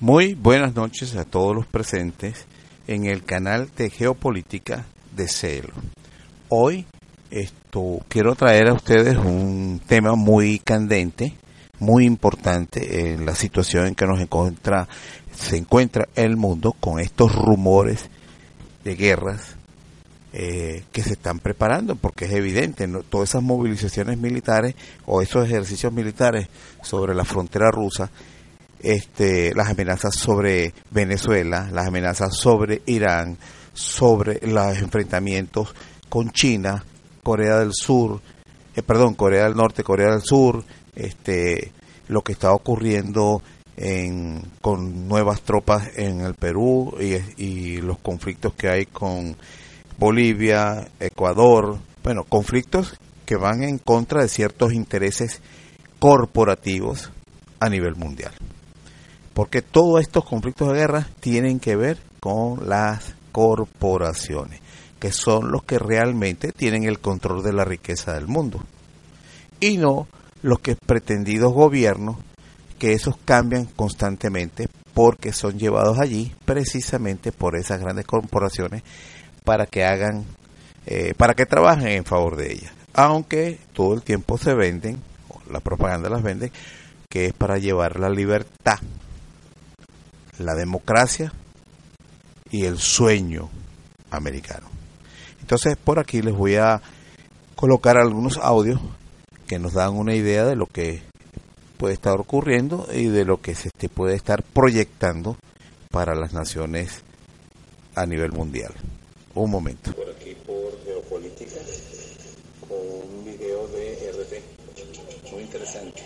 Muy buenas noches a todos los presentes en el canal de Geopolítica de Celo. Hoy esto quiero traer a ustedes un tema muy candente, muy importante en la situación en que nos encuentra se encuentra el mundo con estos rumores de guerras eh, que se están preparando, porque es evidente, todas esas movilizaciones militares o esos ejercicios militares sobre la frontera rusa este, las amenazas sobre Venezuela, las amenazas sobre Irán, sobre los enfrentamientos con China, Corea del Sur, eh, perdón, Corea del Norte, Corea del Sur, este, lo que está ocurriendo en, con nuevas tropas en el Perú y, y los conflictos que hay con Bolivia, Ecuador, bueno, conflictos que van en contra de ciertos intereses corporativos a nivel mundial porque todos estos conflictos de guerra tienen que ver con las corporaciones, que son los que realmente tienen el control de la riqueza del mundo, y no los que pretendidos gobiernos, que esos cambian constantemente porque son llevados allí precisamente por esas grandes corporaciones para que hagan, eh, para que trabajen en favor de ellas. Aunque todo el tiempo se venden, la propaganda las vende, que es para llevar la libertad la democracia y el sueño americano. Entonces por aquí les voy a colocar algunos audios que nos dan una idea de lo que puede estar ocurriendo y de lo que se puede estar proyectando para las naciones a nivel mundial. Un momento. Por aquí por Geopolítica con un video de RT. Muy interesante.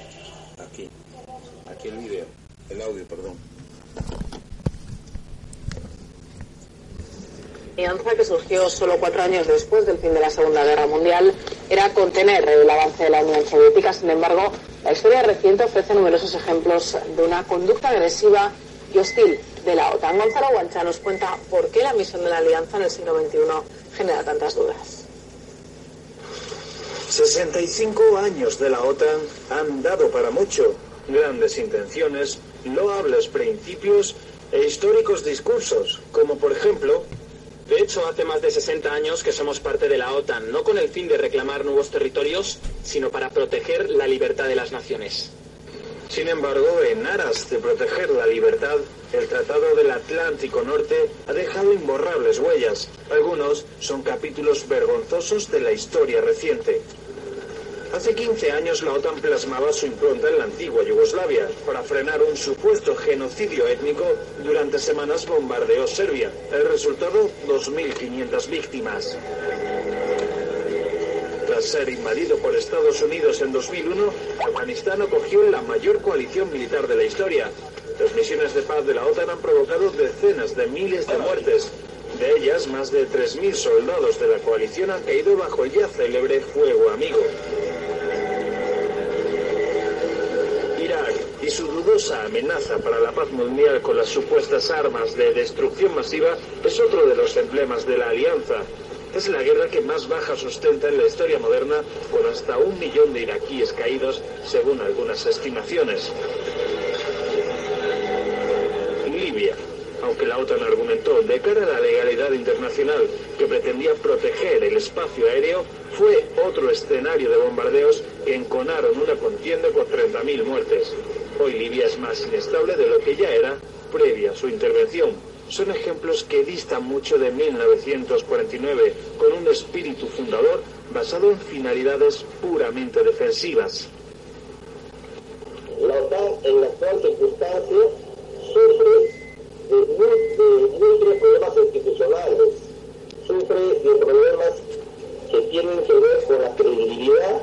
Aquí. Aquí el video. El audio, perdón. Alianza que surgió solo cuatro años después del fin de la Segunda Guerra Mundial era contener el avance de la Unión Soviética. Sin embargo, la historia reciente ofrece numerosos ejemplos de una conducta agresiva y hostil de la OTAN. Gonzalo Guancha nos cuenta por qué la misión de la alianza en el siglo XXI genera tantas dudas. 65 años de la OTAN han dado para mucho. Grandes intenciones, loables principios e históricos discursos, como por ejemplo de hecho, hace más de 60 años que somos parte de la OTAN, no con el fin de reclamar nuevos territorios, sino para proteger la libertad de las naciones. Sin embargo, en aras de proteger la libertad, el Tratado del Atlántico Norte ha dejado imborrables huellas. Algunos son capítulos vergonzosos de la historia reciente. Hace 15 años la OTAN plasmaba su impronta en la antigua Yugoslavia para frenar un supuesto genocidio étnico durante semanas bombardeó Serbia. El resultado, 2.500 víctimas. Tras ser invadido por Estados Unidos en 2001, Afganistán acogió la mayor coalición militar de la historia. Las misiones de paz de la OTAN han provocado decenas de miles de muertes. De ellas, más de 3.000 soldados de la coalición han caído bajo el ya célebre fuego amigo. y su dudosa amenaza para la paz mundial con las supuestas armas de destrucción masiva es otro de los emblemas de la alianza. Es la guerra que más baja sustenta en la historia moderna, con hasta un millón de iraquíes caídos, según algunas estimaciones. Aunque la OTAN argumentó de cara a la legalidad internacional que pretendía proteger el espacio aéreo, fue otro escenario de bombardeos que enconaron una contienda con 30.000 muertes. Hoy Libia es más inestable de lo que ya era previa a su intervención. Son ejemplos que distan mucho de 1949, con un espíritu fundador basado en finalidades puramente defensivas. La OTAN en la actual circunstancia sufre de, de múltiples problemas institucionales, sufre de problemas que tienen que ver con la credibilidad,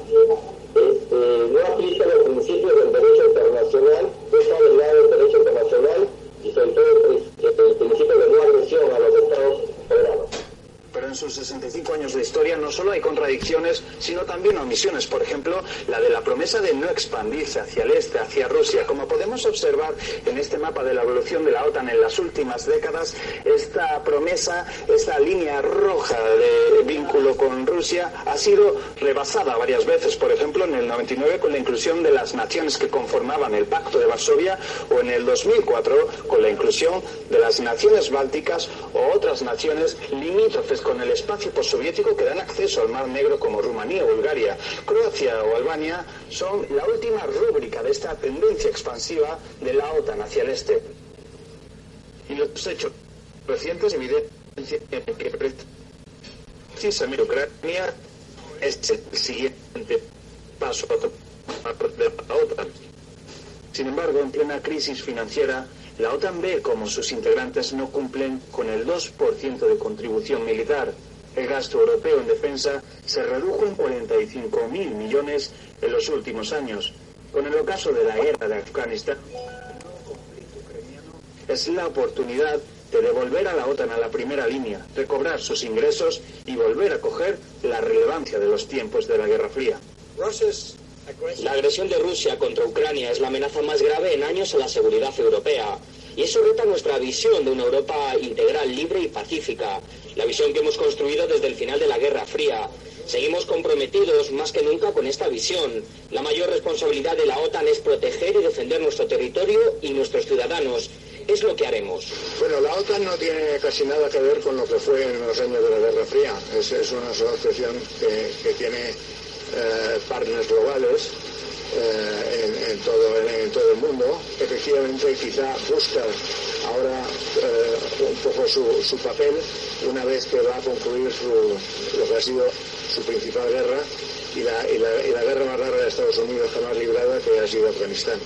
este, no aplica los principios del derecho internacional, está del lado del derecho internacional y sobre todo el, el principio de no agresión a los Estados Unidos se solo hay contradicciones, sino también omisiones. Por ejemplo, la de la promesa de no expandirse hacia el este, hacia Rusia. Como podemos observar en este mapa de la evolución de la OTAN en las últimas décadas, esta promesa, esta línea roja de vínculo con Rusia, ha sido rebasada varias veces. Por ejemplo, en el 99 con la inclusión de las naciones que conformaban el Pacto de Varsovia o en el 2004 con la inclusión de las naciones bálticas o otras naciones limítrofes con el espacio postsoviético que dan acceso al Mar Negro como Rumanía, Bulgaria, Croacia o Albania son la última rúbrica de esta tendencia expansiva de la OTAN hacia el este. Y los hechos recientes evidencian que precisamente Ucrania es el siguiente paso de la OTAN. Sin embargo, en plena crisis financiera, la OTAN ve como sus integrantes no cumplen con el 2% de contribución militar. El gasto europeo en defensa se redujo en 45.000 millones en los últimos años. Con el ocaso de la guerra de Afganistán, es la oportunidad de devolver a la OTAN a la primera línea, recobrar sus ingresos y volver a coger la relevancia de los tiempos de la Guerra Fría. La agresión de Rusia contra Ucrania es la amenaza más grave en años a la seguridad europea. Y eso reta nuestra visión de una Europa integral, libre y pacífica. La visión que hemos construido desde el final de la Guerra Fría. Seguimos comprometidos más que nunca con esta visión. La mayor responsabilidad de la OTAN es proteger y defender nuestro territorio y nuestros ciudadanos. Es lo que haremos. Bueno, la OTAN no tiene casi nada que ver con lo que fue en los años de la Guerra Fría. Es, es una asociación que, que tiene eh, partners globales eh, en, en, todo, en, todo, el mundo. Efectivamente, quizá busca ahora eh, un poco su, su, papel una vez que va a concluir su, lo que ha sido su principal guerra y la, y la, y la guerra más larga de Estados Unidos jamás librada que ha sido Afganistán.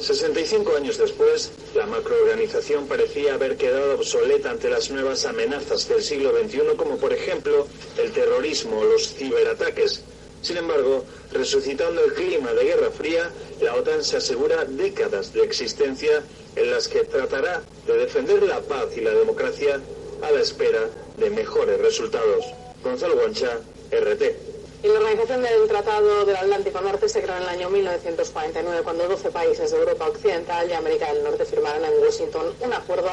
65 años después, la macroorganización parecía haber quedado obsoleta ante las nuevas amenazas del siglo XXI, como por ejemplo el terrorismo o los ciberataques. Sin embargo, resucitando el clima de Guerra Fría, la OTAN se asegura décadas de existencia en las que tratará de defender la paz y la democracia a la espera de mejores resultados. Gonzalo Guancha, RT. Y la Organización del Tratado del Atlántico Norte se creó en el año 1949, cuando 12 países de Europa Occidental y América del Norte firmaron en Washington un acuerdo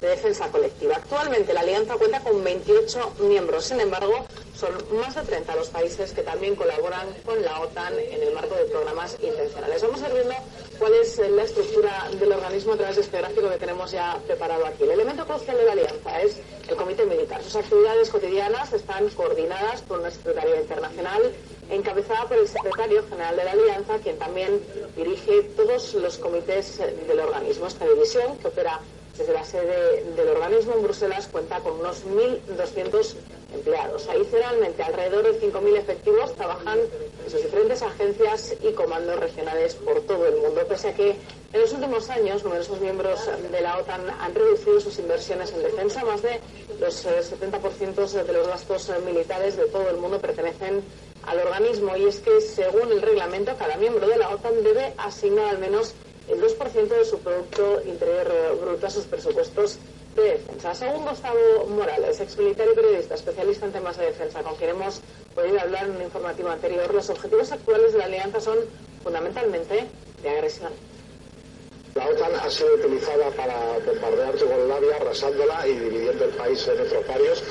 de defensa colectiva. Actualmente la alianza cuenta con 28 miembros, sin embargo, son más de 30 los países que también colaboran con la OTAN en el marco de programas intencionales. Vamos a ir viendo cuál es la estructura del organismo a través de este gráfico que tenemos ya preparado aquí. El elemento crucial de la alianza es el Comité Militar. Sus actividades cotidianas están coordinadas por una secretaría internacional encabezada por el secretario general de la Alianza, quien también dirige todos los comités del organismo. Esta división, que opera desde la sede del organismo en Bruselas, cuenta con unos 1.200 empleados. Adicionalmente, alrededor de 5.000 efectivos trabajan en sus diferentes agencias y comandos regionales por todo el mundo, pese a que en los últimos años numerosos miembros de la OTAN han reducido sus inversiones en defensa. Más de los 70% de los gastos militares de todo el mundo pertenecen al organismo y es que, según el reglamento, cada miembro de la OTAN debe asignar al menos el 2% de su Producto Interior Bruto a sus presupuestos de defensa. Según Gustavo Morales, ex militar y periodista especialista en temas de defensa, con quien hemos podido hablar en un informativo anterior, los objetivos actuales de la alianza son fundamentalmente de agresión. La OTAN ha sido utilizada para bombardear Yugoslavia, arrasándola y dividiendo el país en otros varios.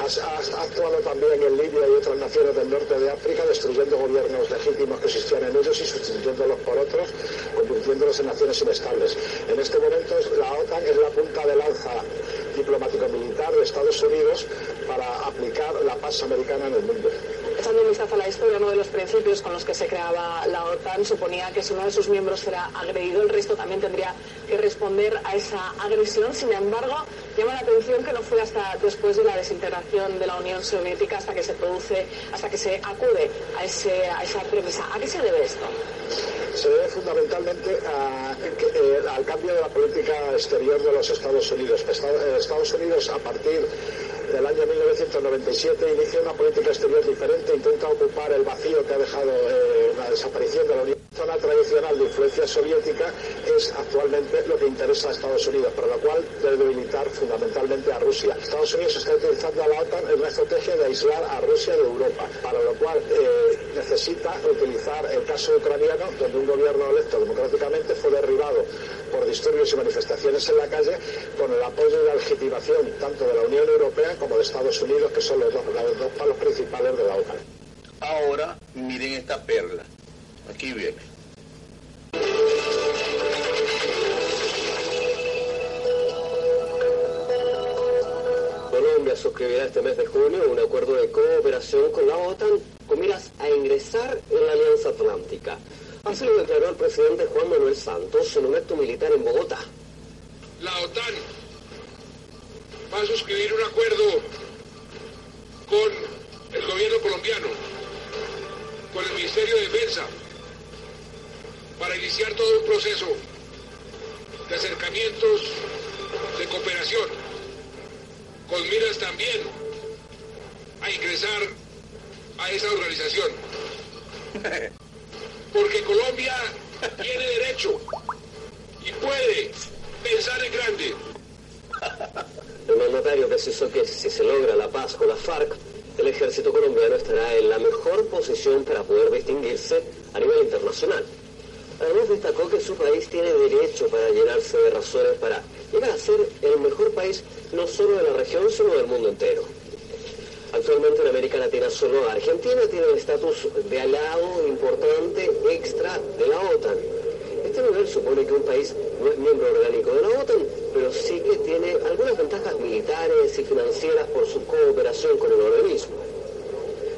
Ha, actuado también en Libia y otras naciones del norte de África, destruyendo gobiernos legítimos que existían en ellos y sustituyéndolos por otros, convirtiéndolos en naciones inestables. En este momento la OTAN es la punta de lanza diplomático-militar de Estados Unidos para aplicar la paz americana en el mundo. Echando un vistazo a la historia, uno de los principios con los que se creaba la OTAN suponía que si uno de sus miembros era agredido, el resto también tendría que responder a esa agresión. Sin embargo, llama la atención que no fue hasta después de la desintegración de la Unión Soviética hasta que se produce, hasta que se acude a, esa premisa. ¿A qué se debe esto? Se debe fundamentalmente eh, al cambio de la política exterior de los Estados Unidos. Estados Unidos, a partir del año 1997 inicia una política exterior diferente, intenta ocupar el vacío que ha dejado eh, la desaparición de la Unión zona tradicional de influencia soviética es actualmente lo que interesa a Estados Unidos, para lo cual debe debilitar fundamentalmente a Rusia. Estados Unidos está utilizando a la OTAN en una estrategia de aislar a Rusia de Europa, para lo cual eh, necesita utilizar el caso ucraniano, donde un gobierno electo democráticamente fue derribado por disturbios y manifestaciones en la calle, con el apoyo y la legitimación tanto de la Unión Europea como de Estados Unidos, que son los dos, los dos palos principales de la OTAN. Ahora miren esta perla. Aquí viene. Colombia suscribirá este mes de junio un acuerdo de cooperación con la OTAN con miras a ingresar en la Alianza Atlántica. Así lo declaró el presidente Juan Manuel Santos en un acto militar en Bogotá. La OTAN va a suscribir un acuerdo con el gobierno colombiano, con el Ministerio de Defensa, para iniciar todo un proceso de acercamientos, de cooperación, con miras también a ingresar a esa organización. Porque Colombia tiene derecho y puede pensar en grande. El mandatario precisó que si se logra la paz con la FARC, el ejército colombiano estará en la mejor posición para poder distinguirse a nivel internacional. Además destacó que su país tiene derecho para llenarse de razones para llegar a ser el mejor país no solo de la región, sino del mundo entero. Actualmente en América Latina solo Argentina tiene el estatus de aliado importante extra de la OTAN. Este nivel supone que un país no es miembro orgánico de la OTAN, pero sí que tiene algunas ventajas militares y financieras por su cooperación con el organismo.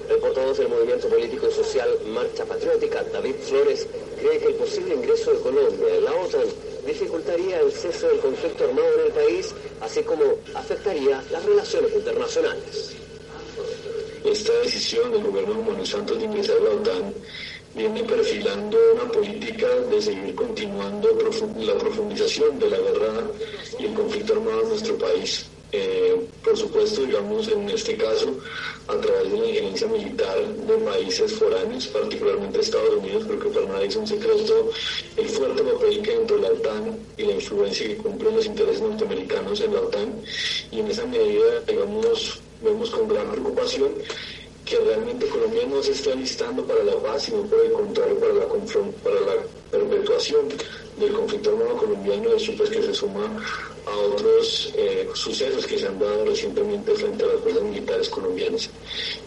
El portavoz del movimiento político y social Marcha Patriótica, David Flores, cree que el posible ingreso de Colombia en la OTAN dificultaría el cese del conflicto armado en el país, así como afectaría las relaciones internacionales. Esta decisión del gobierno de de ingresar la OTAN viene perfilando una política de seguir continuando la profundización de la guerra y el conflicto armado en nuestro país. Eh, por supuesto, digamos, en este caso, a través de la injerencia militar de países foráneos, particularmente Estados Unidos, porque para nadie es un secreto el fuerte papel que dentro de la OTAN y la influencia que cumplen los intereses norteamericanos en la OTAN. Y en esa medida, digamos, vemos con gran preocupación que realmente Colombia no se está listando para la paz, sino por el contrario, para la, para la perpetuación del conflicto armado colombiano, eso pues que se suma a otros eh, sucesos que se han dado recientemente frente a las fuerzas militares colombianas.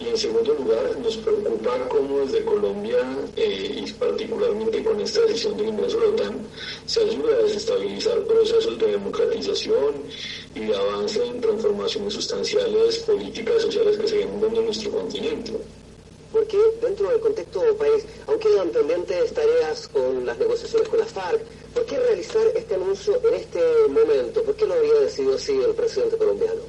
Y en segundo lugar, nos preocupa cómo desde Colombia, eh, y particularmente con esta decisión del ingreso a la OTAN, se ayuda a desestabilizar procesos de democratización y de avance en transformaciones sustanciales políticas sociales que se vienen dando en nuestro continente. ¿Por qué dentro del contexto país, aunque quedan pendientes tareas con las negociaciones con la FARC, ¿por qué realizar este anuncio en este momento? ¿Por qué lo había decidido así el presidente colombiano?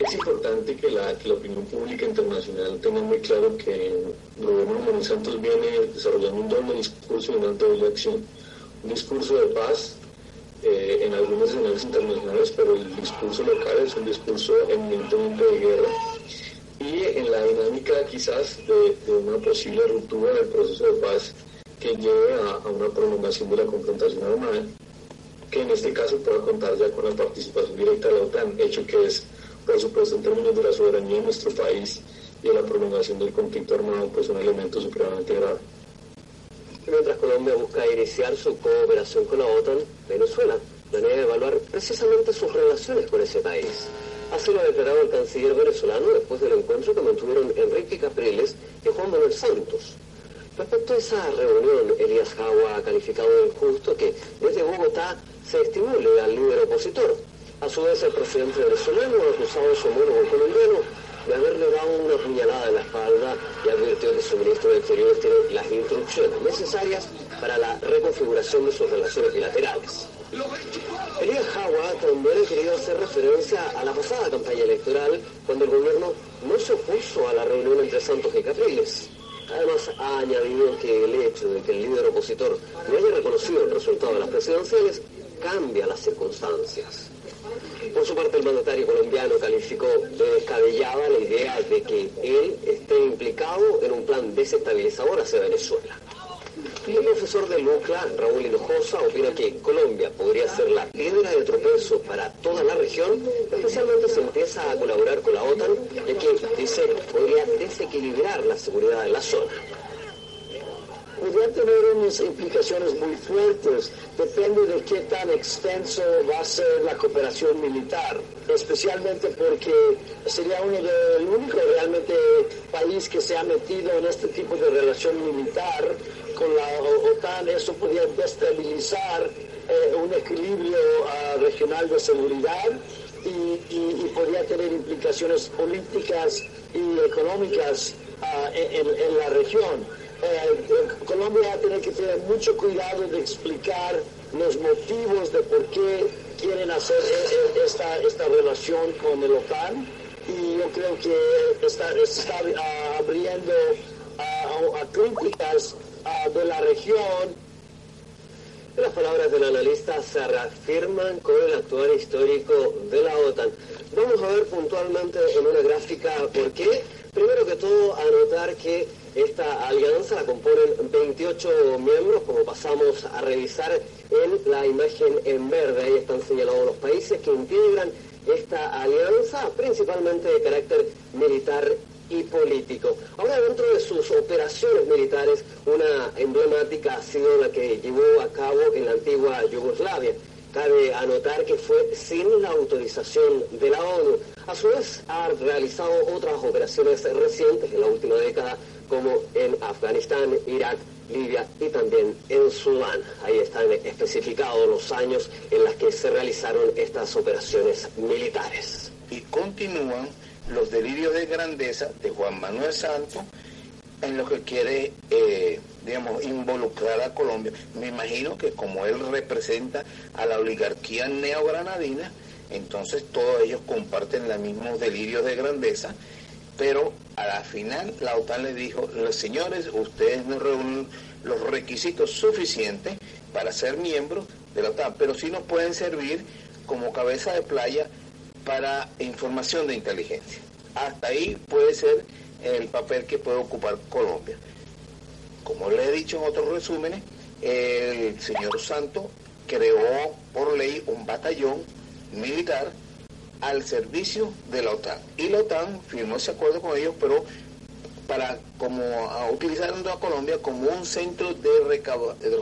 Es importante que la, opinión pública internacional tenga muy claro que el gobierno de Manuel Santos viene desarrollando un doble discurso y una doble acción. Un discurso de paz eh, en algunos escenarios internacionales, pero el discurso local es un discurso eminentemente de guerra y en la dinámica quizás de, una posible ruptura del proceso de paz que lleve a, una prolongación de la confrontación armada, que en este caso pueda contar ya con la participación directa de la OTAN, hecho que es, por supuesto, en términos de la soberanía de nuestro país y de la prolongación del conflicto armado, pues un elemento supremamente grave. Mientras Colombia busca iniciar su cooperación con la OTAN, Venezuela planea evaluar precisamente sus relaciones con ese país. Así lo ha declarado el canciller venezolano después del encuentro que mantuvieron Enrique Capriles y Juan Manuel Santos. Respecto a esa reunión, Elías Jagua ha calificado de injusto que desde Bogotá se estimule al líder opositor. A su vez, el presidente venezolano ha acusado a su homólogo colombiano de haberle dado una puñalada en la espalda y advirtió que su ministro de Exteriores tiene las instrucciones necesarias para la reconfiguración de sus relaciones bilaterales. Elías Jawa también ha querido hacer referencia a la pasada campaña electoral, cuando el gobierno no se opuso a la reunión entre Santos y Capriles. Además, ha añadido que el hecho de que el líder opositor no haya reconocido el resultado de las presidenciales cambia las circunstancias. Por su parte, el mandatario colombiano calificó de descabellada la idea de que él esté implicado en un plan desestabilizador hacia Venezuela. El profesor de Lucla, Raúl Hinojosa, opina que Colombia podría ser la piedra de tropezo para toda la región, especialmente si empieza a colaborar con la OTAN, ya que, dice, podría desequilibrar la seguridad de la zona podría tener unas implicaciones muy fuertes. Depende de qué tan extenso va a ser la cooperación militar, especialmente porque sería uno del único realmente país que se ha metido en este tipo de relación militar con la OTAN. Eso podría destabilizar eh, un equilibrio uh, regional de seguridad y, y, podría tener implicaciones políticas y económicas uh, en, en la región. Eh, Colombia va a tener que tener mucho cuidado de explicar los motivos de por qué quieren hacer e, e, esta, esta relación con el OTAN y yo creo que está, está ah, abriendo a, críticas ah, de la región. Las palabras del analista se reafirman con el actual histórico de la OTAN. Vamos a ver puntualmente en una gráfica por qué. Primero que todo, anotar que esta alianza la componen 28 miembros, como pasamos a revisar en la imagen en verde. Ahí están señalados los países que integran esta alianza, principalmente de carácter militar y político. Ahora, dentro de sus operaciones militares, una emblemática ha sido la que llevó a cabo en la antigua Yugoslavia. Cabe anotar que fue sin la autorización de la ONU. A su vez, ha realizado otras operaciones recientes en la última década como en Afganistán, Irak, Libia y también en Sudán. Ahí están especificados los años en los que se realizaron estas operaciones militares. Y continúan los delirios de grandeza de Juan Manuel Santos en lo que quiere, eh, digamos, involucrar a Colombia. Me imagino que como él representa a la oligarquía neogranadina, entonces todos ellos comparten los mismos delirios de grandeza pero a la final la OTAN le dijo, los señores, ustedes no reúnen los requisitos suficientes para ser miembros de la OTAN, pero sí nos pueden servir como cabeza de playa para información de inteligencia. Hasta ahí puede ser el papel que puede ocupar Colombia. Como le he dicho en otros resúmenes, el señor Santo creó por ley un batallón militar al servicio de la OTAN. Y la OTAN firmó ese acuerdo con ellos, pero para como utilizando a Colombia como un centro de,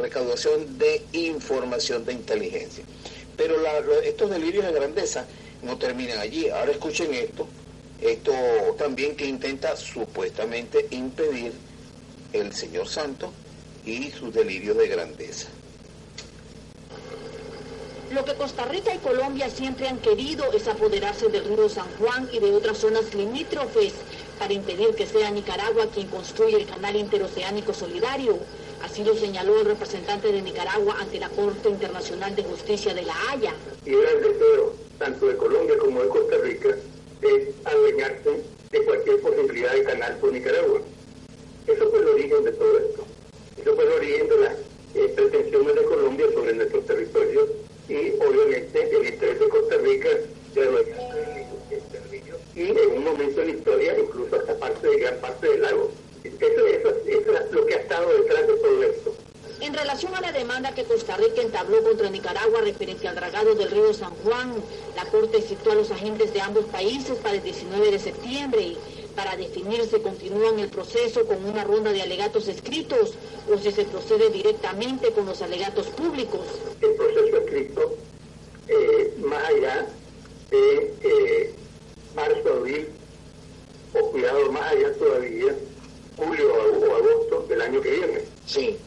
recaudación de información de inteligencia. Pero estos delirios de grandeza no terminan allí. Ahora escuchen esto, esto también que intenta supuestamente impedir el señor Santo y sus delirios de grandeza. Lo que Costa Rica y Colombia siempre han querido es apoderarse del río San Juan y de otras zonas limítrofes para impedir que sea Nicaragua quien construya el canal interoceánico solidario. Así lo señaló el representante de Nicaragua ante la Corte Internacional de Justicia de La Haya. Y el deseo, tanto de Colombia como de Costa Rica, es adueñarse de cualquier posibilidad de canal por Nicaragua. Eso fue el origen de todo esto. Eso fue el origen de las eh, pretensiones de Colombia sobre nuestros territorios y obviamente el interés de Costa Rica de y en un momento en la historia incluso hasta parte de gran parte del lago. Eso, es lo que ha estado detrás de todo esto. En relación a la demanda que Costa Rica entabló contra Nicaragua referente al dragado del río San Juan, la Corte citó a los agentes de ambos países para el 19 de septiembre para definir si continúan el proceso con una ronda de alegatos escritos o si se procede directamente con los alegatos públicos. El proceso escrito, eh, más allá de eh, marzo, abril, o cuidado, más allá todavía, julio o agosto del año que viene. Sí.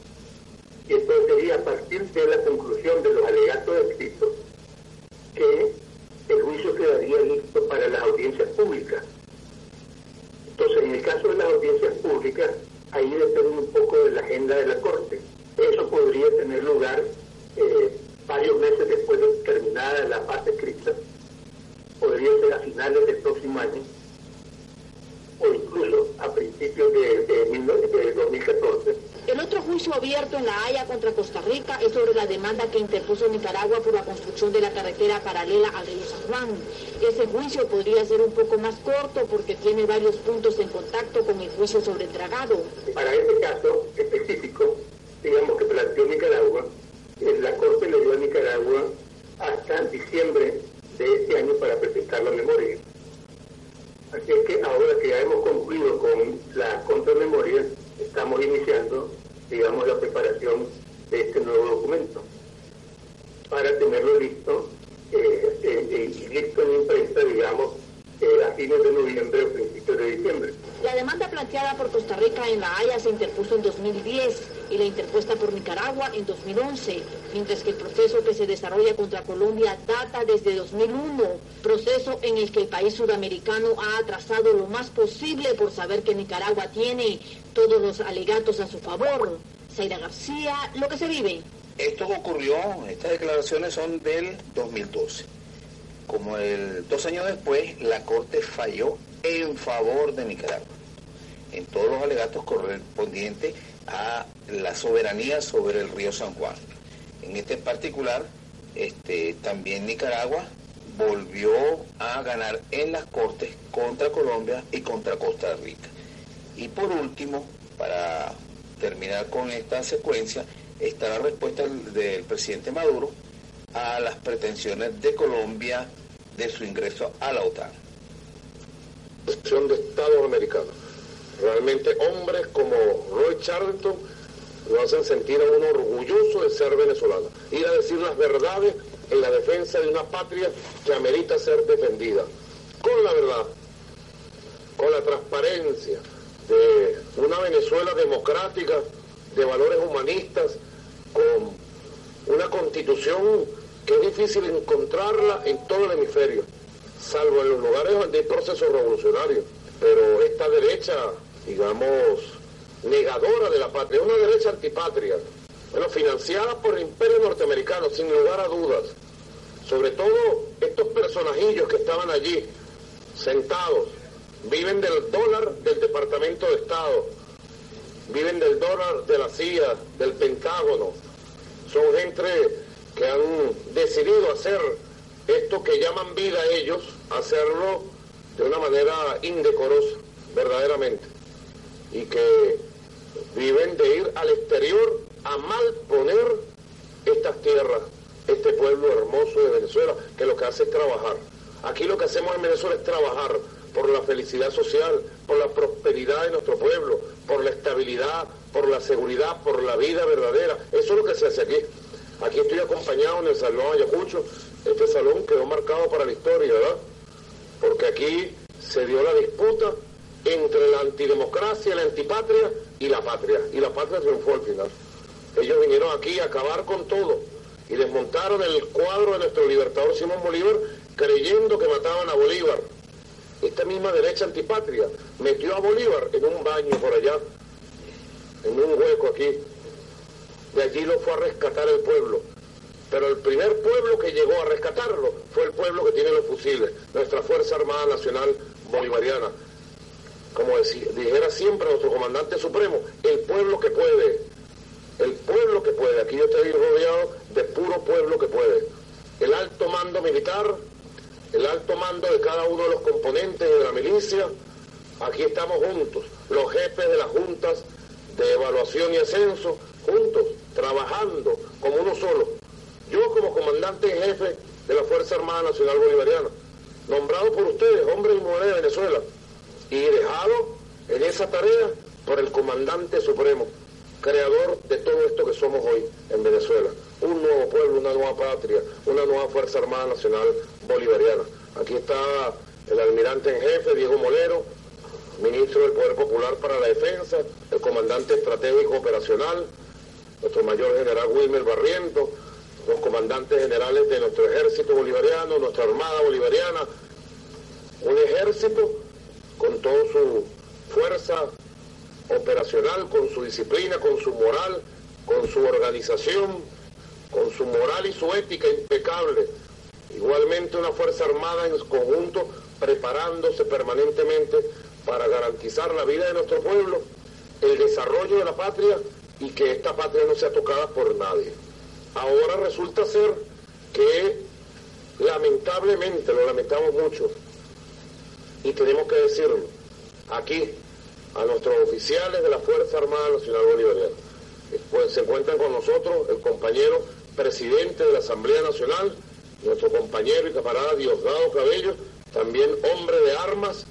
De la de la carretera paralela al río San Juan. Ese juicio podría ser un poco más corto porque tiene varios puntos en contacto con el juicio sobre el dragado. Para este caso específico, digamos que planteó Nicaragua, eh, la Corte le dio a Nicaragua hasta diciembre de este año para presentar la memoria. Así es que ahora que ya hemos concluido con la contramemoria, estamos iniciando, digamos, la preparación de este nuevo documento para tenerlo listo eh, eh, eh, y listo en imprenta, digamos, a fines de noviembre o principios de diciembre. La demanda planteada por Costa Rica en La Haya se interpuso en 2010 y la interpuesta por Nicaragua en 2011, mientras que el proceso que se desarrolla contra Colombia data desde 2001, proceso en el que el país sudamericano ha atrasado lo más posible por saber que Nicaragua tiene todos los alegatos a su favor. Zaira García, lo que se vive. Esto ocurrió, estas declaraciones son del 2012. Como el, dos años después, la Corte falló en favor de Nicaragua en todos los alegatos correspondientes a la soberanía sobre el río San Juan. En este particular, este, también Nicaragua volvió a ganar en las Cortes contra Colombia y contra Costa Rica. Y por último, para terminar con esta secuencia, está la respuesta del presidente Maduro a las pretensiones de Colombia de su ingreso a la OTAN. De Estados americanos Realmente hombres como Roy Charlton lo hacen sentir a uno orgulloso de ser venezolano. Ir a decir las verdades en la defensa de una patria que amerita ser defendida. Con la verdad, con la transparencia de una Venezuela democrática, de valores humanistas, con una constitución que es difícil encontrarla en todo el hemisferio, salvo en los lugares donde hay procesos revolucionarios. Pero esta derecha digamos, negadora de la patria, una derecha antipatria, bueno, financiada por el imperio norteamericano, sin lugar a dudas. Sobre todo estos personajillos que estaban allí, sentados, viven del dólar del Departamento de Estado, viven del dólar de la CIA, del Pentágono. Son gente que han decidido hacer esto que llaman vida ellos, hacerlo de una manera indecorosa, verdaderamente y que viven de ir al exterior a malponer estas tierras, este pueblo hermoso de Venezuela, que lo que hace es trabajar. Aquí lo que hacemos en Venezuela es trabajar por la felicidad social, por la prosperidad de nuestro pueblo, por la estabilidad, por la seguridad, por la vida verdadera. Eso es lo que se hace aquí. Aquí estoy acompañado en el Salón Ayacucho. Este salón quedó marcado para la historia, ¿verdad? Porque aquí se dio la disputa entre la antidemocracia, la antipatria y la patria. Y la patria triunfó al final. Ellos vinieron aquí a acabar con todo y desmontaron el cuadro de nuestro libertador Simón Bolívar creyendo que mataban a Bolívar. Esta misma derecha antipatria metió a Bolívar en un baño por allá, en un hueco aquí. De allí lo fue a rescatar el pueblo. Pero el primer pueblo que llegó a rescatarlo fue el pueblo que tiene los fusiles, nuestra Fuerza Armada Nacional Bolivariana como dijera siempre nuestro comandante supremo, el pueblo que puede, el pueblo que puede, aquí yo estoy rodeado de puro pueblo que puede, el alto mando militar, el alto mando de cada uno de los componentes de la milicia, aquí estamos juntos, los jefes de las juntas de evaluación y ascenso, juntos, trabajando como uno solo. Yo como comandante en jefe de la Fuerza Armada Nacional Bolivariana, nombrado por ustedes, hombres y mujeres de Venezuela, y dejado en esa tarea por el comandante supremo, creador de todo esto que somos hoy en Venezuela. Un nuevo pueblo, una nueva patria, una nueva Fuerza Armada Nacional Bolivariana. Aquí está el almirante en jefe, Diego Molero, ministro del Poder Popular para la Defensa, el comandante estratégico operacional, nuestro mayor general Wilmer Barriento, los comandantes generales de nuestro ejército bolivariano, nuestra armada bolivariana, un ejército con toda su fuerza operacional, con su disciplina, con su moral, con su organización, con su moral y su ética impecable. Igualmente una Fuerza Armada en conjunto preparándose permanentemente para garantizar la vida de nuestro pueblo, el desarrollo de la patria y que esta patria no sea tocada por nadie. Ahora resulta ser que lamentablemente, lo lamentamos mucho, y tenemos que decirlo aquí a nuestros oficiales de la Fuerza Armada Nacional Bolivariana. Pues se encuentran con nosotros el compañero presidente de la Asamblea Nacional, nuestro compañero y camarada Diosdado Cabello, también hombre de armas,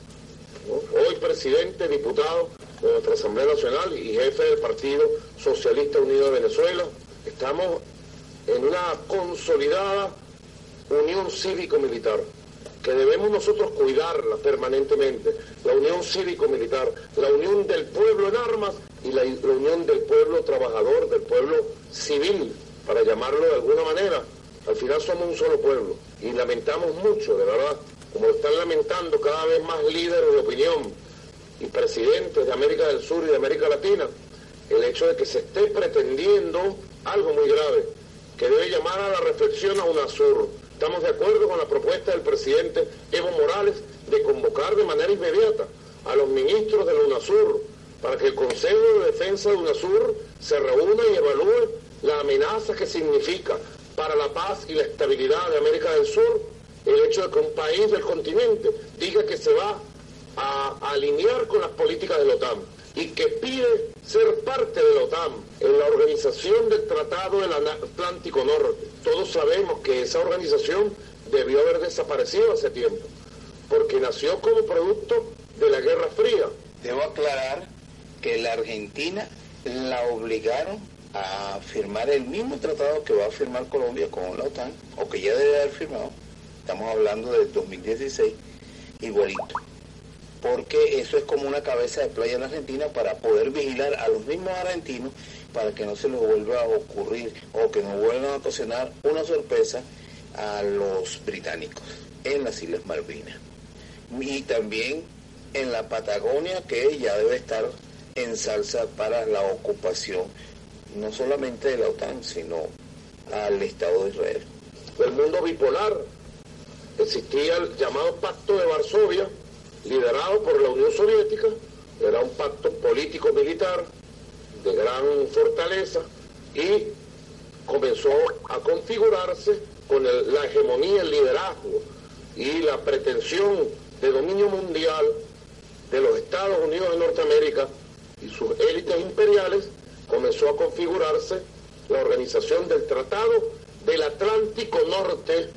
hoy presidente, diputado de nuestra Asamblea Nacional y jefe del Partido Socialista Unido de Venezuela. Estamos en una consolidada unión cívico-militar que debemos nosotros cuidarla permanentemente, la unión cívico-militar, la unión del pueblo en armas y la, unión del pueblo trabajador, del pueblo civil, para llamarlo de alguna manera. Al final somos un solo pueblo y lamentamos mucho, de verdad, como están lamentando cada vez más líderes de opinión y presidentes de América del Sur y de América Latina, el hecho de que se esté pretendiendo algo muy grave, que debe llamar a la reflexión a UNASUR. Estamos de acuerdo con la propuesta del presidente Evo Morales de convocar de manera inmediata a los ministros de la UNASUR para que el Consejo de Defensa de UNASUR se reúna y evalúe la amenaza que significa para la paz y la estabilidad de América del Sur el hecho de que un país del continente diga que se va a, alinear con las políticas de la OTAN y que pide ser parte de la OTAN en la organización del Tratado del Atlántico Norte. Todos sabemos que esa organización debió haber desaparecido hace tiempo, porque nació como producto de la Guerra Fría. Debo aclarar que la Argentina la obligaron a firmar el mismo tratado que va a firmar Colombia con la OTAN, o que ya debe haber firmado, estamos hablando del 2016, igualito. Porque eso es como una cabeza de playa en Argentina para poder vigilar a los mismos argentinos para que no se les vuelva a ocurrir o que no vuelvan a cocinar una sorpresa a los británicos en las Islas Malvinas. Y también en la Patagonia que ya debe estar en salsa para la ocupación no solamente de la OTAN, sino al Estado de Israel. El mundo bipolar existía el llamado Pacto de Varsovia, liderado por la Unión Soviética, era un pacto político-militar de gran fortaleza y comenzó a configurarse con la hegemonía, el liderazgo y la pretensión de dominio mundial de los Estados Unidos de Norteamérica y sus élites imperiales comenzó a configurarse la organización del Tratado del Atlántico Norte,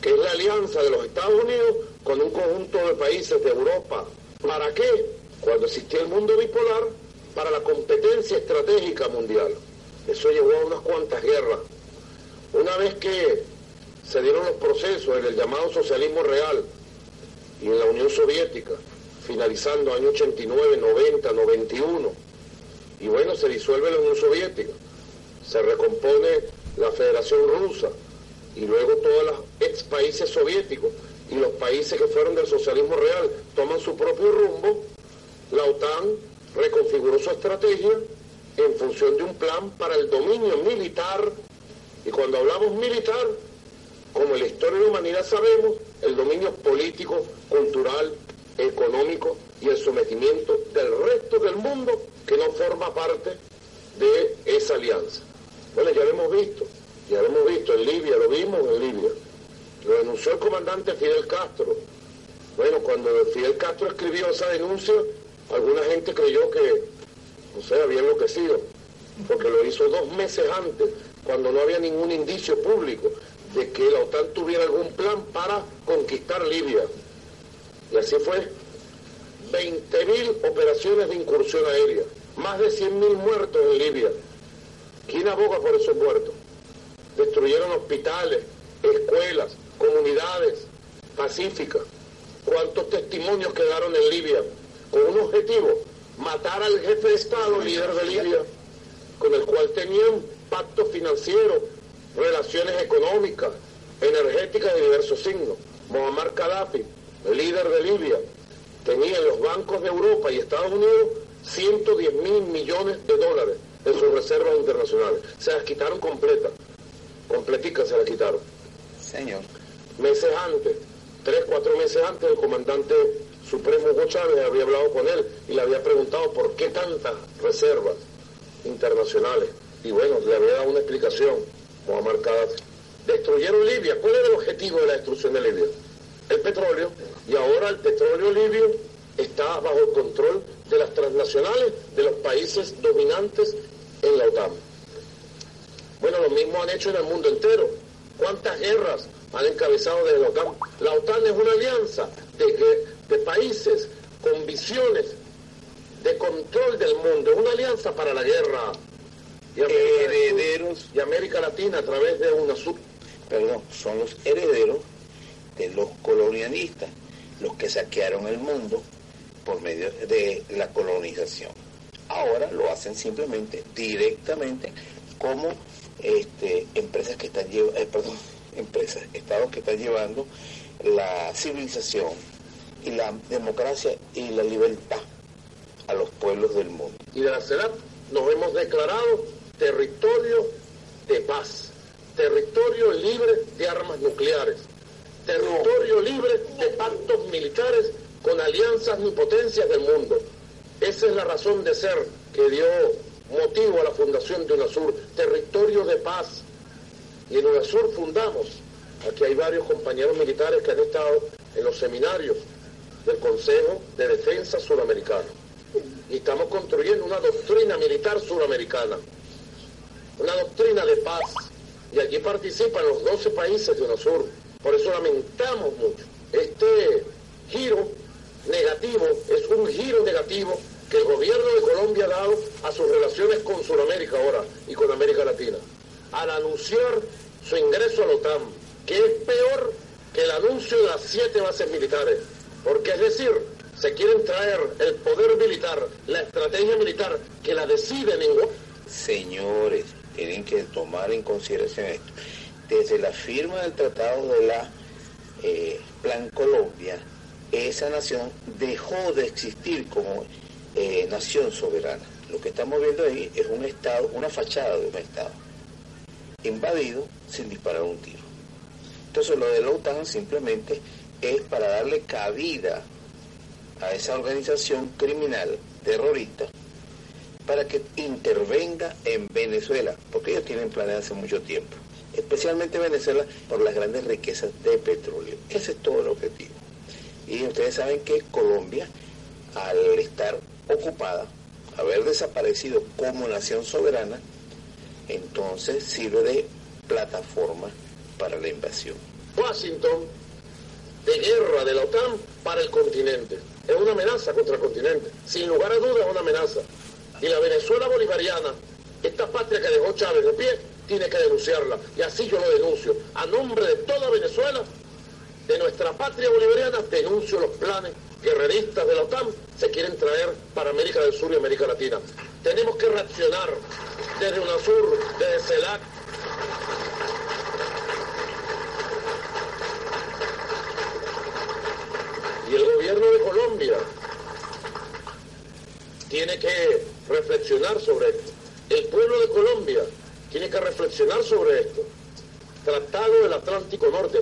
que es la alianza de los Estados Unidos con un conjunto de países de Europa. ¿Para qué? Cuando existía el mundo bipolar, para la competencia estratégica mundial. Eso llevó a unas cuantas guerras. Una vez que se dieron los procesos en el llamado socialismo real y en la Unión Soviética, finalizando año 89, 90, 91, y bueno, se disuelve la Unión Soviética, se recompone la Federación Rusa y luego todos los ex países soviéticos y los países que fueron del socialismo real toman su propio rumbo, la OTAN reconfiguró su estrategia en función de un plan para el dominio militar y cuando hablamos militar, como en la historia de la humanidad sabemos, el dominio político, cultural, económico y el sometimiento del resto del mundo que no forma parte de esa alianza. Bueno, ya lo hemos visto, ya lo hemos visto en Libia, lo vimos en Libia. Lo denunció el comandante Fidel Castro. Bueno, cuando Fidel Castro escribió esa denuncia, alguna gente creyó que, no sé, había enloquecido, porque lo hizo dos meses antes, cuando no había ningún indicio público de que la OTAN tuviera algún plan para conquistar Libia. Y así fue. 20.000 operaciones de incursión aérea, más de 100.000 muertos en Libia. ¿Quién aboga por esos muertos? Destruyeron hospitales, escuelas, comunidades pacíficas. ¿Cuántos testimonios quedaron en Libia? Con un objetivo, matar al jefe de Estado, líder de Libia, con el cual tenían pacto financiero, relaciones económicas, energéticas de diversos signos. Muammar Gaddafi, el líder de Libia, tenía en los bancos de Europa y Estados Unidos 110 mil millones de dólares en sus reservas internacionales. Se las quitaron completas, completicas se las quitaron. Señor. Meses antes, tres, cuatro meses antes, el comandante supremo Hugo Chávez había hablado con él y le había preguntado por qué tantas reservas. internacionales. Y bueno, le había dado una explicación, Muammar Gaddafi. Destruyeron Libia. ¿Cuál era el objetivo de la destrucción de Libia? El petróleo. Y ahora el petróleo libio está bajo el control de las transnacionales, de los países dominantes en la OTAN. Bueno, lo mismo han hecho en el mundo entero. ¿Cuántas guerras han encabezado desde la OTAN? La OTAN es una alianza de, de países con visiones de control del mundo, es una alianza para la guerra. Y herederos y América Latina a través de una sub... Perdón, son los herederos de los colonialistas, los que saquearon el mundo por medio de la colonización. Ahora lo hacen simplemente, directamente, como este, empresas que están llevando, eh, perdón, empresas, estados que están llevando la civilización y la democracia y la libertad a los pueblos del mundo. Y de la CELAP nos hemos declarado territorio de paz, territorio libre de armas nucleares, territorio libre de pactos militares con alianzas ni potencias del mundo. Esa es la razón de ser que dio motivo a la fundación de UNASUR, territorio de paz. Y en UNASUR fundamos, aquí hay varios compañeros militares que han estado en los seminarios del Consejo de Defensa Suramericano. Y estamos construyendo una doctrina militar suramericana, una doctrina de paz. Y aquí participan los 12 países de UNASUR. Por eso lamentamos mucho este giro negativo, es un giro negativo que el gobierno de Colombia ha dado a sus relaciones con Sudamérica ahora y con América Latina, al anunciar su ingreso a la OTAN, que es peor que el anuncio de las siete bases militares, porque es decir, se quieren traer el poder militar, la estrategia militar, que la decide ningún... Señores, tienen que tomar en consideración esto. Desde la firma del Tratado de la eh, Plan Colombia, esa nación dejó de existir como eh, nación soberana. Lo que estamos viendo ahí es un Estado, una fachada de un Estado, invadido sin disparar un tiro. Entonces lo de la OTAN simplemente es para darle cabida a esa organización criminal terrorista para que intervenga en Venezuela, porque ellos tienen planes hace mucho tiempo, especialmente Venezuela por las grandes riquezas de petróleo. Ese es todo el objetivo. Y ustedes saben que Colombia, al estar ocupada, haber desaparecido como nación soberana, entonces sirve de plataforma para la invasión. Washington, de guerra de la OTAN para el continente. Es una amenaza contra el continente. Sin lugar a dudas es una amenaza. Y la Venezuela bolivariana, esta patria que dejó Chávez de pie, tiene que denunciarla. Y así yo lo denuncio. A nombre de toda Venezuela, de nuestra patria bolivariana, denuncio los planes guerreristas de la OTAN se quieren traer para América del Sur y América Latina. Tenemos que reaccionar desde UNASUR, desde CELAC. Y el gobierno de Colombia tiene que reflexionar sobre esto. El pueblo de Colombia tiene que reflexionar sobre esto. Tratado del Atlántico Norte.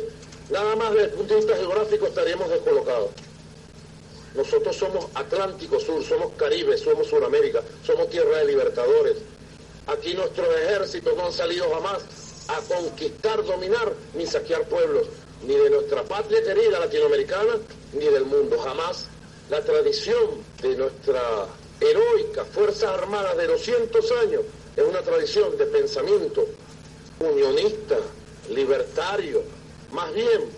Nada más desde el punto de vista geográfico estaríamos descolocados. Nosotros somos Atlántico Sur, somos Caribe, somos Suramérica, somos tierra de libertadores. Aquí nuestros ejércitos no han salido jamás a conquistar, dominar, ni saquear pueblos, ni de nuestra patria querida latinoamericana, ni del mundo. Jamás la tradición de nuestra heroica Fuerzas Armadas de 200 años es una tradición de pensamiento unionista, libertario, más bien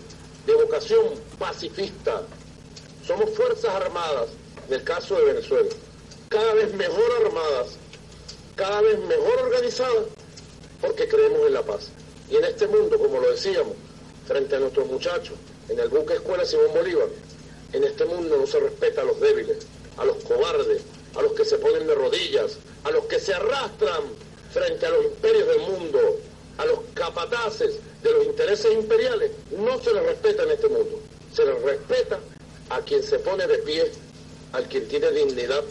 de vocación pacifista, somos fuerzas armadas, en el caso de Venezuela, cada vez mejor armadas, cada vez mejor organizadas, porque creemos en la paz. Y en este mundo, como lo decíamos, frente a nuestros muchachos, en el buque Escuela Simón Bolívar, en este mundo no se respeta a los débiles, a los cobardes, a los que se ponen de rodillas, a los que se arrastran frente a los imperios del mundo, a los capataces de los intereses imperiales. No se les respeta en este mundo. Se les respeta a quien se pone de pie, al quien tiene dignidad,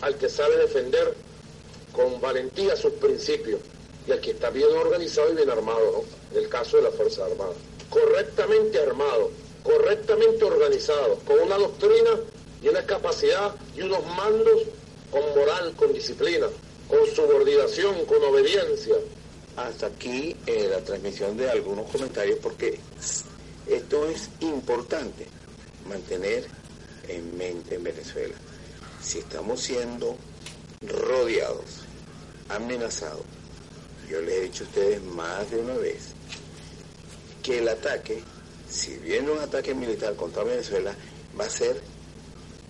al que sabe defender con valentía sus principios y al que está bien organizado y bien armado, ¿no? En el caso de las Fuerzas Armadas. Correctamente armado, correctamente organizado, con una doctrina y una capacidad y unos mandos con moral, con disciplina. con subordinación, con obediencia. Hasta aquí eh, la transmisión de algunos comentarios porque esto es importante mantener en mente en Venezuela. Si estamos siendo rodeados, amenazados, yo les he dicho a ustedes más de una vez que el ataque, si viene un ataque militar contra Venezuela, va a ser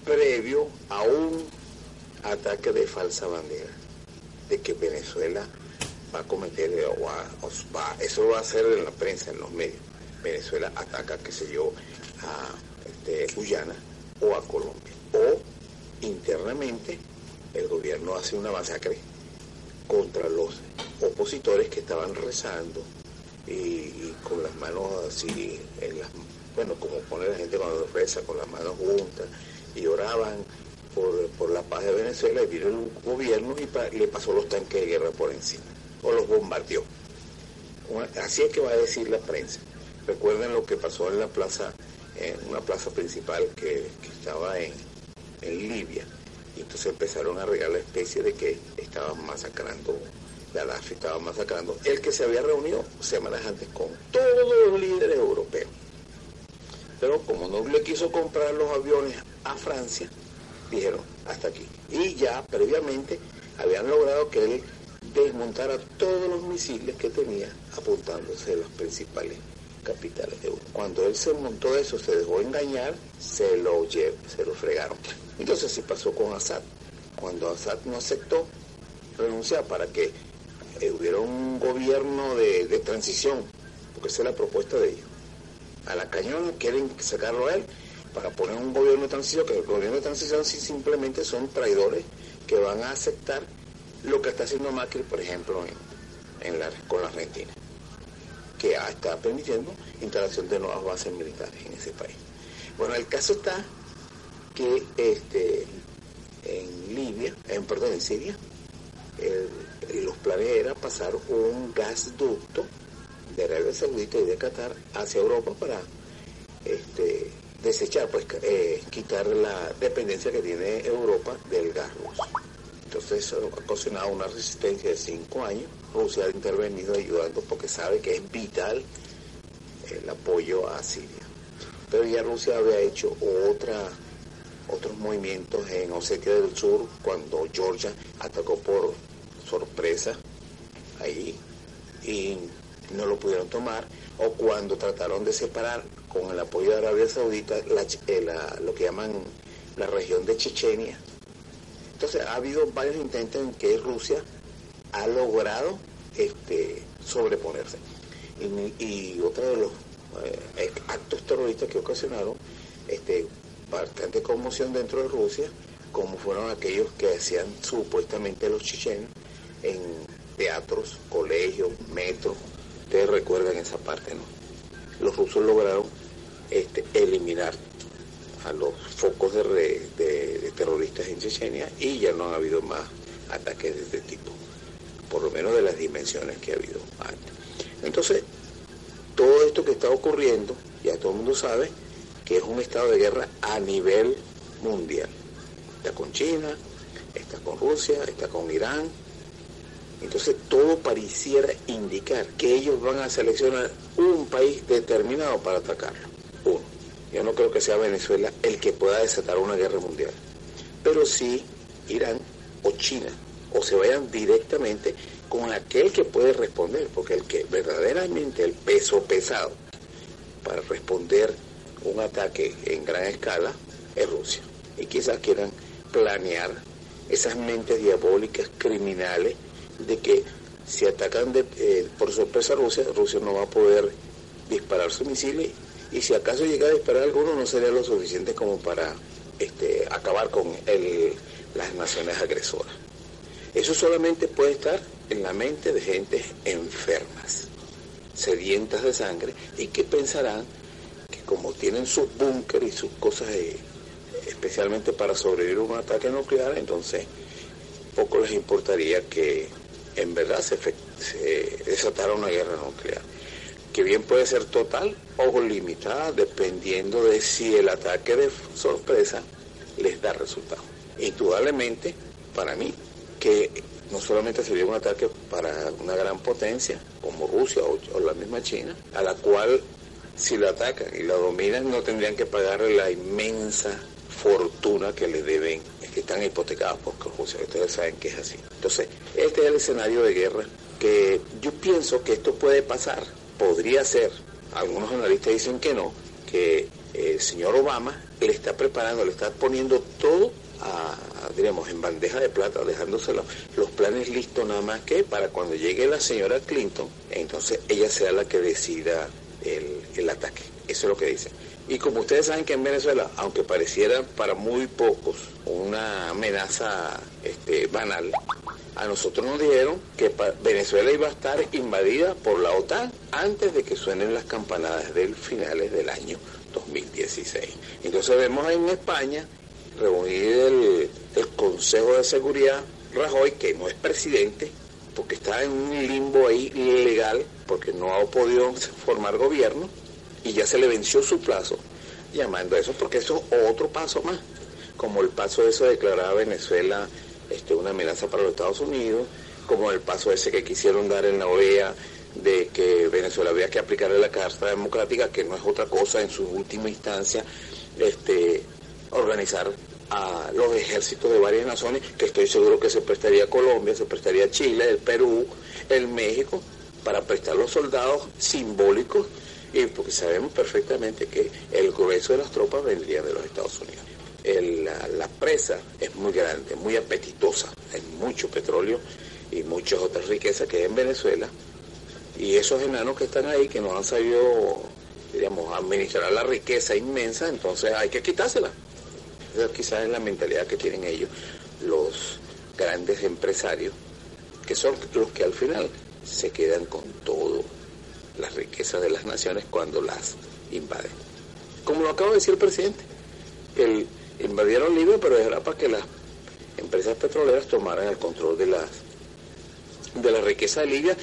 previo a un ataque de falsa bandera, de que Venezuela va a cometer, o va, eso va a ser en la prensa, en los medios. Venezuela ataca, qué sé yo, a este, Guyana o a Colombia. O internamente el gobierno hace una masacre contra los opositores que estaban rezando y, con las manos así, en las, bueno, como pone la gente cuando reza, con las manos juntas y oraban por, la paz de Venezuela y vino el gobierno y le pasó los tanques de guerra por encima o los bombardeó. Así es que va a decir la prensa. Recuerden lo que pasó en la plaza, en una plaza principal que, estaba en, en Libia. Y entonces empezaron a regar la especie de que estaban masacrando Gaddafi estaba masacrando, el que se había reunido semanas antes con todos los líderes europeos. Pero como no le quiso comprar los aviones a Francia, dijeron hasta aquí. Y ya previamente habían logrado que él desmontara todos los misiles que tenía apuntándose a las principales capitales de Europa. Cuando él se montó eso, se dejó engañar, se lo, se lo fregaron. Entonces así pasó con Assad. Cuando Assad no aceptó renunciar para que eh, hubiera un gobierno de, transición, porque esa es la propuesta de ellos. A la cañón quieren sacarlo a él para poner un gobierno de transición, que el gobierno de transición sí simplemente son traidores que van a aceptar lo que está haciendo Macri, por ejemplo, en, la, con la Argentina, que está permitiendo instalación de nuevas bases militares en ese país. Bueno, el caso está que este, en Libia, en, perdón, en Siria, los planes eran pasar un gasducto de Arabia Saudita y de Qatar hacia Europa para este, desechar, pues eh, quitar la dependencia que tiene Europa del gas ruso. Entonces eso ha ocasionado una resistencia de cinco años. Rusia ha intervenido ayudando porque sabe que es vital el apoyo a Siria. Pero ya Rusia había hecho otra, otros movimientos en Osetia del Sur cuando Georgia atacó por sorpresa ahí y no lo pudieron tomar, o cuando trataron de separar con el apoyo de Arabia Saudita eh, lo que llaman la región de Chechenia. Entonces ha habido varios intentos en que Rusia ha logrado este, sobreponerse. Y, otro de los eh, actos terroristas que ocasionaron este, bastante conmoción dentro de Rusia, como fueron aquellos que hacían supuestamente los chechenos, en teatros, colegios, metros. Ustedes recuerdan esa parte, ¿no? Los rusos lograron este, eliminar a los focos de, terroristas en Chechenia y ya no ha habido más ataques de este tipo, por lo menos de las dimensiones que ha habido antes. Entonces, todo esto que está ocurriendo, ya todo el mundo sabe que es un estado de guerra a nivel mundial. Está con China, está con Rusia, está con Irán, entonces todo pareciera indicar que ellos van a seleccionar un país determinado para atacarlo. Uno. Yo no creo que sea Venezuela el que pueda desatar una guerra mundial. Pero sí Irán o China. O se vayan directamente con aquel que puede responder. Porque el que verdaderamente el peso pesado para responder un ataque en gran escala es Rusia. Y quizás quieran planear esas mentes diabólicas, criminales, de que si atacan eh, por sorpresa a Rusia, Rusia no va a poder disparar sus misiles y si acaso llega a disparar alguno no sería lo suficiente como para este, acabar con las naciones agresoras. Eso solamente puede estar en la mente de gente enfermas, sedientas de sangre y que pensarán que como tienen sus búnker y sus cosas eh, especialmente para sobrevivir a un ataque nuclear, entonces poco les importaría que en verdad se, desatara una guerra nuclear, que bien puede ser total o limitada, dependiendo de si el ataque de sorpresa les da resultado. Indudablemente, para mí, que no solamente sería un ataque para una gran potencia como Rusia o, la misma China, a la cual si la atacan y la dominan no tendrían que pagarle la inmensa fortuna que le deben, que están hipotecados por Rusia. Ustedes saben que es así. Entonces, este es el escenario de guerra que yo pienso que esto puede pasar, podría ser. Algunos analistas dicen que no, que el señor Obama le está preparando, le está poniendo todo a, digamos, en bandeja de plata, dejándose los, planes listos nada más que para cuando llegue la señora Clinton, entonces ella sea la que decida el, el ataque. Eso es lo que dicen. Y como ustedes saben que en Venezuela, aunque pareciera para muy pocos una amenaza este, banal, a nosotros nos dijeron que Venezuela iba a estar invadida por la OTAN antes de que suenen las campanadas del finales del año 2016. Entonces vemos en España reunir el, Consejo de Seguridad Rajoy, que no es presidente, porque está en un limbo ahí ilegal, porque no ha podido formar gobierno, y ya se le venció su plazo, llamando a eso, porque eso es otro paso más, como el paso de eso de declarar a Venezuela este, una amenaza para los Estados Unidos, como el paso ese que quisieron dar en la OEA de que Venezuela había que aplicarle la Carta Democrática, que no es otra cosa en su última instancia, este, organizar a los ejércitos de varias naciones, que estoy seguro que se prestaría Colombia, se prestaría Chile, el Perú, el México, para prestar los soldados simbólicos, y porque sabemos perfectamente que el grueso de las tropas vendría de los Estados Unidos. La, presa es muy grande, muy apetitosa, hay mucho petróleo y muchas otras riquezas que hay en Venezuela, y esos enanos que están ahí, que no han sabido, digamos, administrar la riqueza inmensa, entonces hay que quitársela. Quizás es la mentalidad que tienen ellos, los grandes empresarios, que son los que al final se quedan con todo las riquezas de las naciones cuando las invaden. Como lo acaba de decir el presidente, el, invadieron Libia, pero era para que las empresas petroleras tomaran el control de las de la riqueza de Libia.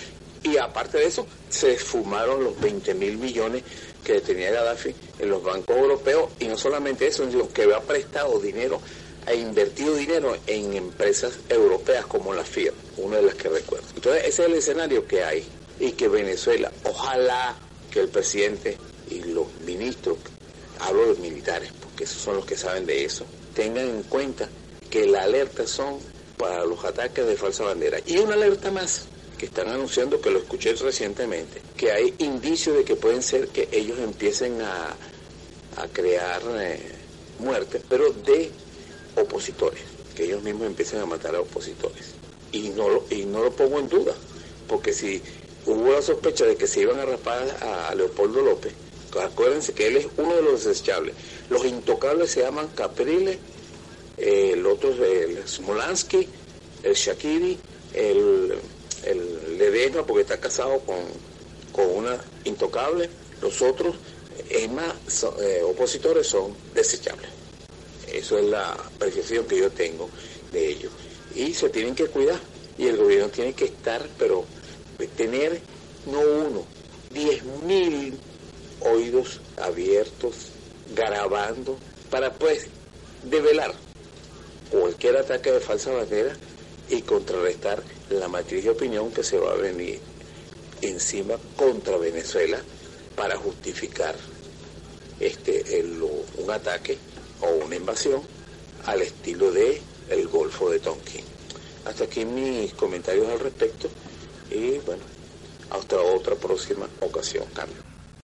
Y aparte de eso se esfumaron los 20 mil millones que tenía Gaddafi en los bancos europeos. Y no solamente eso, sino que había prestado dinero, ha invertido dinero en empresas europeas como la FIA, una de las que recuerdo. Entonces ese es el escenario que hay. Y que Venezuela, ojalá que el presidente y los ministros, hablo de militares, porque esos son los que saben de eso, tengan en cuenta que la alerta son para los ataques de falsa bandera. Y una alerta más, que están anunciando, que lo escuché recientemente, que hay indicios de que pueden ser que ellos empiecen a, crear eh, muertes, pero de opositores, que ellos mismos empiecen a matar a opositores. Y no, lo, y no lo pongo en duda, porque si hubo la sospecha de que se iban a rapar a Leopoldo López, acuérdense que él es uno de los desechables. Los intocables se llaman Capriles, el otro es el Smolansky, el Shakiri, el el porque está casado con, una intocable, los otros, es más, eh, opositores son desechables. Eso es la percepción que yo tengo de ellos. Y se tienen que cuidar. Y el gobierno tiene que estar, pero tener no uno, diez mil oídos abiertos, grabando, para pues develar cualquier ataque de falsa bandera y contrarrestar la matriz de opinión que se va a venir encima contra Venezuela para justificar este un ataque o una invasión al estilo de el Golfo de Tonkin. Hasta aquí mis comentarios al respecto y bueno, hasta otra próxima ocasión. Cambio.